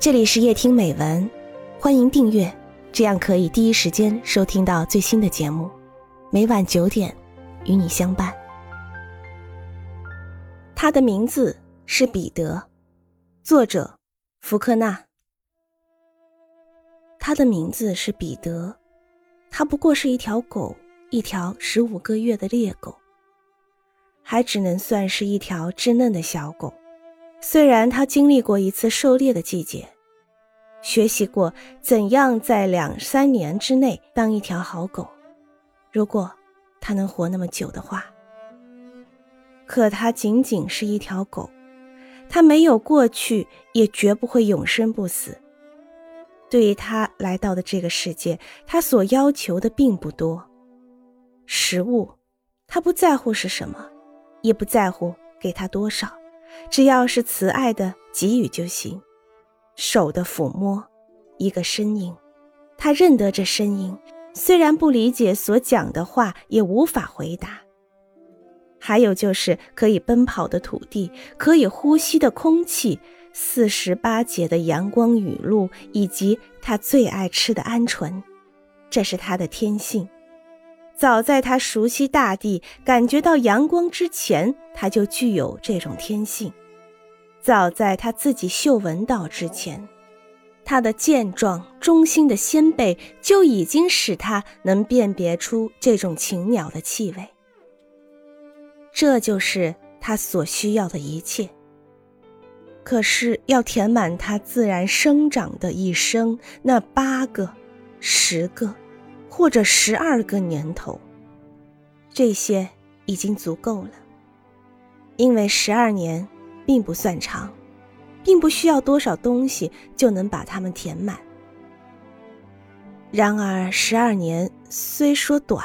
这里是夜听美文，欢迎订阅，这样可以第一时间收听到最新的节目。每晚九点，与你相伴。他的名字是彼得，作者福克纳。他的名字是彼得，他不过是一条狗，一条十五个月的猎狗，还只能算是一条稚嫩的小狗。虽然他经历过一次狩猎的季节，学习过怎样在两三年之内当一条好狗，如果他能活那么久的话，可他仅仅是一条狗，他没有过去，也绝不会永生不死。对于他来到的这个世界，他所要求的并不多，食物，他不在乎是什么，也不在乎给他多少。只要是慈爱的给予就行，手的抚摸，一个身影，他认得这身影，虽然不理解所讲的话，也无法回答。还有就是可以奔跑的土地，可以呼吸的空气，四十八节的阳光雨露，以及他最爱吃的鹌鹑，这是他的天性。早在他熟悉大地、感觉到阳光之前，他就具有这种天性；早在他自己嗅闻到之前，他的健壮忠心的先辈就已经使他能辨别出这种禽鸟的气味。这就是他所需要的一切。可是要填满他自然生长的一生，那八个、十个。或者十二个年头，这些已经足够了，因为十二年并不算长，并不需要多少东西就能把它们填满。然而，十二年虽说短，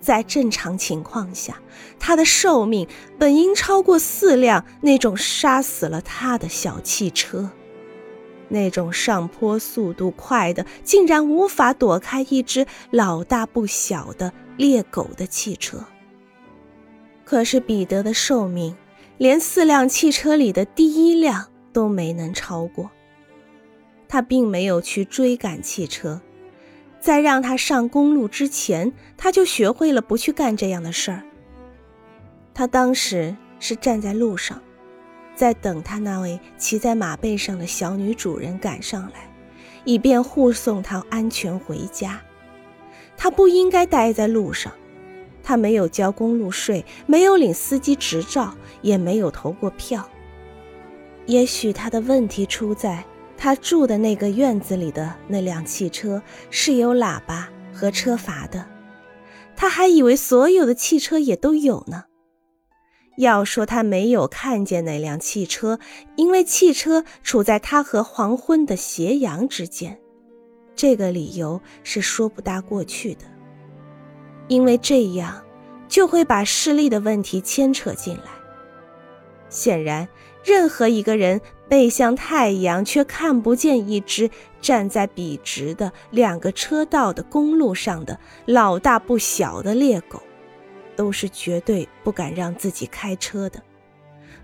在正常情况下，它的寿命本应超过四辆那种杀死了他的小汽车。那种上坡速度快的，竟然无法躲开一只老大不小的猎狗的汽车。可是彼得的寿命，连四辆汽车里的第一辆都没能超过。他并没有去追赶汽车，在让他上公路之前，他就学会了不去干这样的事儿。他当时是站在路上。在等他那位骑在马背上的小女主人赶上来，以便护送他安全回家。他不应该待在路上，他没有交公路税，没有领司机执照，也没有投过票。也许他的问题出在他住的那个院子里的那辆汽车是有喇叭和车阀的，他还以为所有的汽车也都有呢。要说他没有看见那辆汽车，因为汽车处在他和黄昏的斜阳之间，这个理由是说不大过去的。因为这样就会把视力的问题牵扯进来。显然，任何一个人背向太阳却看不见一只站在笔直的两个车道的公路上的老大不小的猎狗。都是绝对不敢让自己开车的，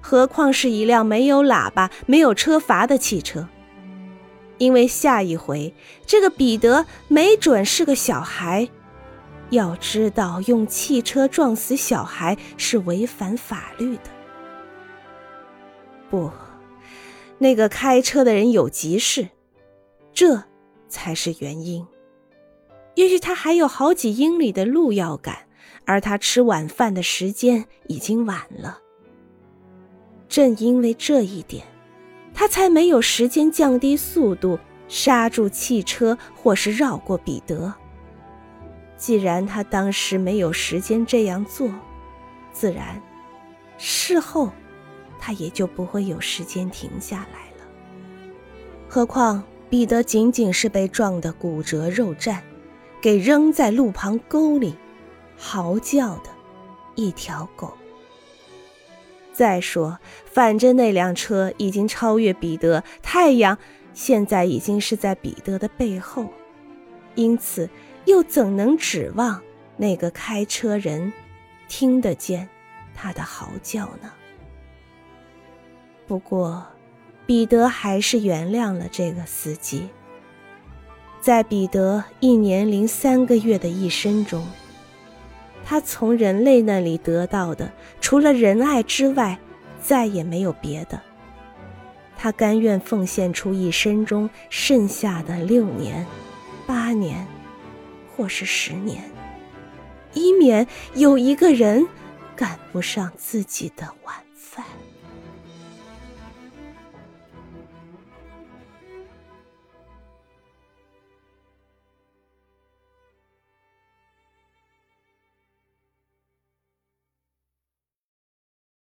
何况是一辆没有喇叭、没有车阀的汽车。因为下一回，这个彼得没准是个小孩。要知道，用汽车撞死小孩是违反法律的。不，那个开车的人有急事，这才是原因。也许他还有好几英里的路要赶。而他吃晚饭的时间已经晚了。正因为这一点，他才没有时间降低速度，刹住汽车，或是绕过彼得。既然他当时没有时间这样做，自然，事后，他也就不会有时间停下来了。何况彼得仅仅是被撞得骨折肉绽，给扔在路旁沟里。嚎叫的一条狗。再说，反正那辆车已经超越彼得，太阳现在已经是在彼得的背后，因此又怎能指望那个开车人听得见他的嚎叫呢？不过，彼得还是原谅了这个司机。在彼得一年零三个月的一生中，他从人类那里得到的，除了仁爱之外，再也没有别的。他甘愿奉献出一生中剩下的六年、八年，或是十年，以免有一个人赶不上自己的晚。